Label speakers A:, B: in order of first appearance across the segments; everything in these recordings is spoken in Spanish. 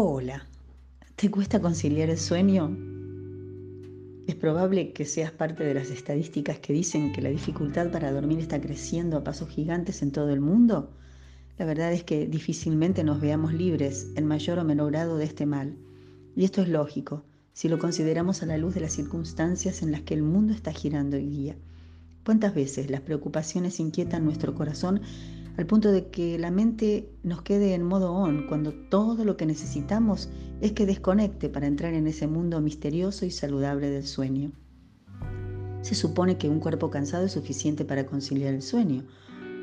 A: Hola, ¿te cuesta conciliar el sueño? Es probable que seas parte de las estadísticas que dicen que la dificultad para dormir está creciendo a pasos gigantes en todo el mundo. La verdad es que difícilmente nos veamos libres en mayor o menor grado de este mal. Y esto es lógico, si lo consideramos a la luz de las circunstancias en las que el mundo está girando hoy día. ¿Cuántas veces las preocupaciones inquietan nuestro corazón al punto de que la mente nos quede en modo on cuando todo lo que necesitamos es que desconecte para entrar en ese mundo misterioso y saludable del sueño. Se supone que un cuerpo cansado es suficiente para conciliar el sueño,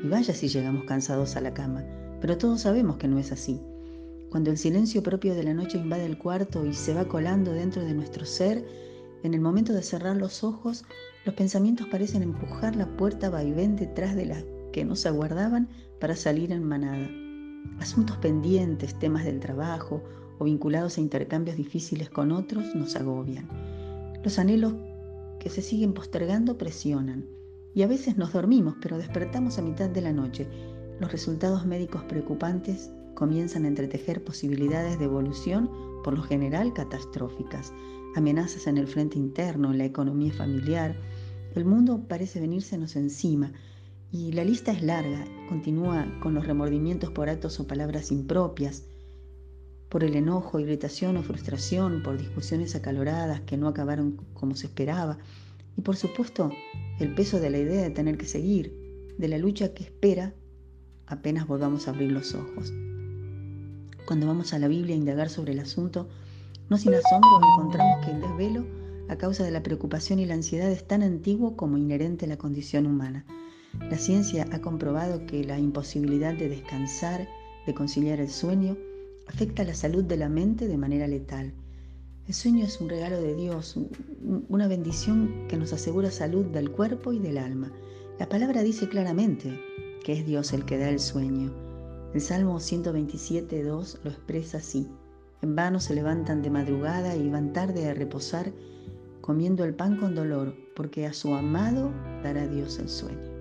A: y vaya si llegamos cansados a la cama, pero todos sabemos que no es así. Cuando el silencio propio de la noche invade el cuarto y se va colando dentro de nuestro ser, en el momento de cerrar los ojos, los pensamientos parecen empujar la puerta vaivén detrás de la que nos aguardaban para salir en manada. Asuntos pendientes, temas del trabajo o vinculados a intercambios difíciles con otros nos agobian. Los anhelos que se siguen postergando presionan y a veces nos dormimos, pero despertamos a mitad de la noche. Los resultados médicos preocupantes comienzan a entretejer posibilidades de evolución, por lo general catastróficas, amenazas en el frente interno, en la economía familiar. El mundo parece venírsenos encima y la lista es larga, continúa con los remordimientos por actos o palabras impropias, por el enojo, irritación o frustración, por discusiones acaloradas que no acabaron como se esperaba, y por supuesto el peso de la idea de tener que seguir, de la lucha que espera apenas volvamos a abrir los ojos. Cuando vamos a la Biblia a indagar sobre el asunto, no sin asombro encontramos que el desvelo, a causa de la preocupación y la ansiedad, es tan antiguo como inherente a la condición humana. La ciencia ha comprobado que la imposibilidad de descansar, de conciliar el sueño, afecta la salud de la mente de manera letal. El sueño es un regalo de Dios, una bendición que nos asegura salud del cuerpo y del alma. La palabra dice claramente que es Dios el que da el sueño. El Salmo 127.2 lo expresa así. En vano se levantan de madrugada y van tarde a reposar, comiendo el pan con dolor, porque a su amado dará Dios el sueño.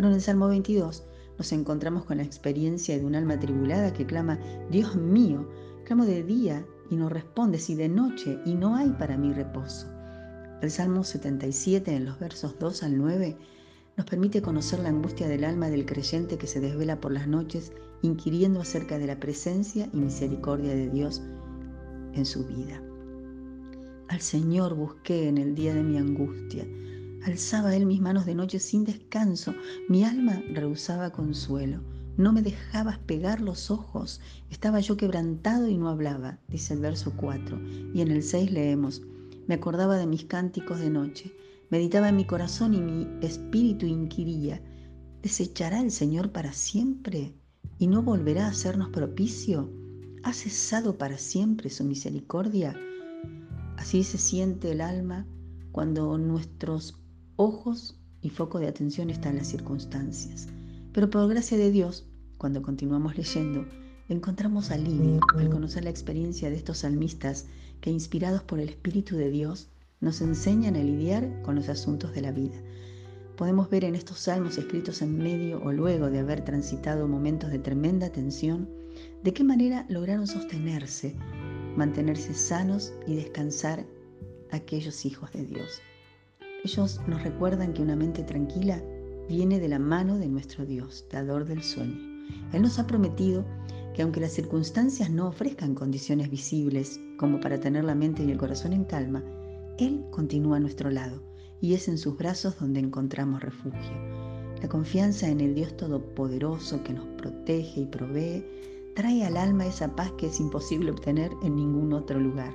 A: Pero en el Salmo 22 nos encontramos con la experiencia de un alma tribulada que clama, Dios mío, clamo de día y no respondes y de noche y no hay para mí reposo. El Salmo 77 en los versos 2 al 9 nos permite conocer la angustia del alma del creyente que se desvela por las noches inquiriendo acerca de la presencia y misericordia de Dios en su vida. Al Señor busqué en el día de mi angustia Alzaba él mis manos de noche sin descanso, mi alma rehusaba consuelo. No me dejabas pegar los ojos, estaba yo quebrantado y no hablaba, dice el verso 4. Y en el 6 leemos, me acordaba de mis cánticos de noche, meditaba en mi corazón y mi espíritu inquiría, ¿desechará el Señor para siempre y no volverá a hacernos propicio? ¿Ha cesado para siempre su misericordia? Así se siente el alma cuando nuestros ojos y foco de atención están las circunstancias. Pero por gracia de Dios, cuando continuamos leyendo, encontramos alivio al conocer la experiencia de estos salmistas que, inspirados por el Espíritu de Dios, nos enseñan a lidiar con los asuntos de la vida. Podemos ver en estos salmos escritos en medio o luego de haber transitado momentos de tremenda tensión, de qué manera lograron sostenerse, mantenerse sanos y descansar aquellos hijos de Dios. Ellos nos recuerdan que una mente tranquila viene de la mano de nuestro Dios, dador del sueño. Él nos ha prometido que aunque las circunstancias no ofrezcan condiciones visibles como para tener la mente y el corazón en calma, Él continúa a nuestro lado y es en sus brazos donde encontramos refugio. La confianza en el Dios Todopoderoso que nos protege y provee trae al alma esa paz que es imposible obtener en ningún otro lugar.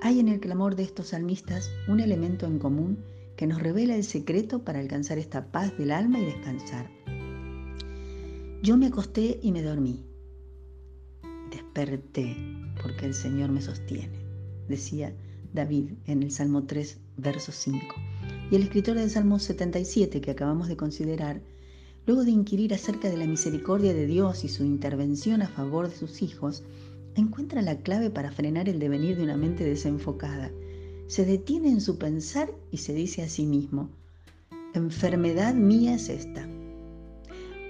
A: Hay en el clamor de estos salmistas un elemento en común que nos revela el secreto para alcanzar esta paz del alma y descansar. Yo me acosté y me dormí. Desperté porque el Señor me sostiene, decía David en el Salmo 3, verso 5. Y el escritor del Salmo 77 que acabamos de considerar, luego de inquirir acerca de la misericordia de Dios y su intervención a favor de sus hijos, encuentra la clave para frenar el devenir de una mente desenfocada. Se detiene en su pensar y se dice a sí mismo, enfermedad mía es esta.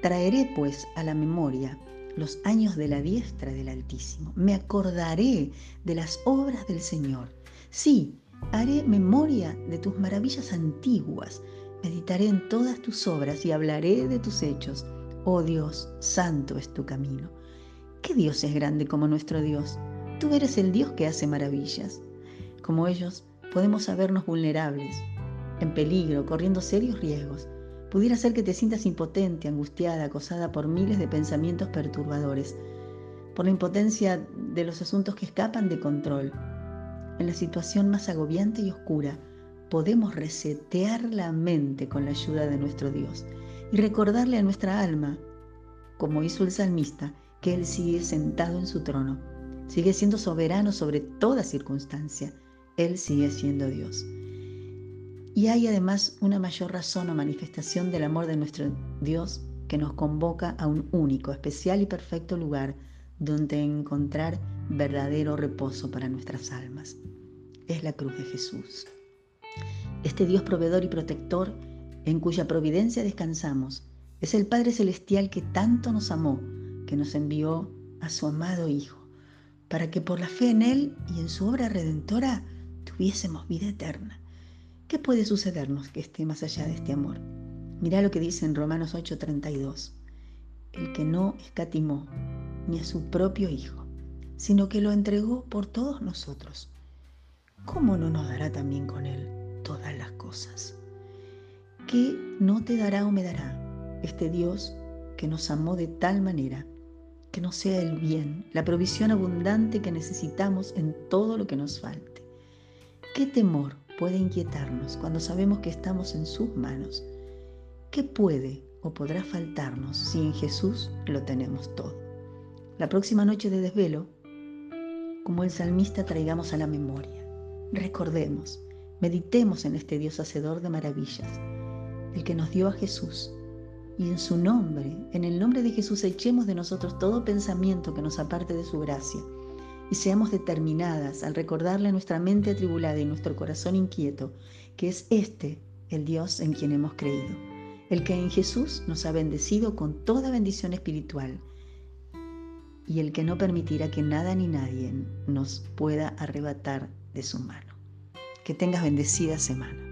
A: Traeré pues a la memoria los años de la diestra del Altísimo. Me acordaré de las obras del Señor. Sí, haré memoria de tus maravillas antiguas. Meditaré en todas tus obras y hablaré de tus hechos. Oh Dios, santo es tu camino. ¿Qué Dios es grande como nuestro Dios? Tú eres el Dios que hace maravillas. Como ellos, podemos sabernos vulnerables, en peligro, corriendo serios riesgos Pudiera ser que te sientas impotente, angustiada, acosada por miles de pensamientos perturbadores, por la impotencia de los asuntos que escapan de control. En la situación más agobiante y oscura, podemos resetear la mente con la ayuda de nuestro Dios y recordarle a nuestra alma, como hizo el salmista, que Él sigue sentado en su trono, sigue siendo soberano sobre toda circunstancia, Él sigue siendo Dios. Y hay además una mayor razón o manifestación del amor de nuestro Dios que nos convoca a un único, especial y perfecto lugar donde encontrar verdadero reposo para nuestras almas. Es la cruz de Jesús. Este Dios proveedor y protector en cuya providencia descansamos es el Padre Celestial que tanto nos amó, que nos envió a su amado Hijo, para que por la fe en Él y en su obra redentora tuviésemos vida eterna. ¿Qué puede sucedernos que esté más allá de este amor? Mirá lo que dice en Romanos 8:32. El que no escatimó ni a su propio Hijo, sino que lo entregó por todos nosotros. ¿Cómo no nos dará también con Él todas las cosas? ¿Qué no te dará o me dará este Dios que nos amó de tal manera que nos sea el bien, la provisión abundante que necesitamos en todo lo que nos falte? ¿Qué temor puede inquietarnos cuando sabemos que estamos en sus manos? ¿Qué puede o podrá faltarnos si en Jesús lo tenemos todo? La próxima noche de desvelo, como el salmista, traigamos a la memoria. Recordemos, meditemos en este Dios hacedor de maravillas, el que nos dio a Jesús. Y en su nombre, en el nombre de Jesús, echemos de nosotros todo pensamiento que nos aparte de su gracia y seamos determinadas al recordarle a nuestra mente atribulada y nuestro corazón inquieto que es este el Dios en quien hemos creído, el que en Jesús nos ha bendecido con toda bendición espiritual y el que no permitirá que nada ni nadie nos pueda arrebatar de su mano. Que tengas bendecida semana.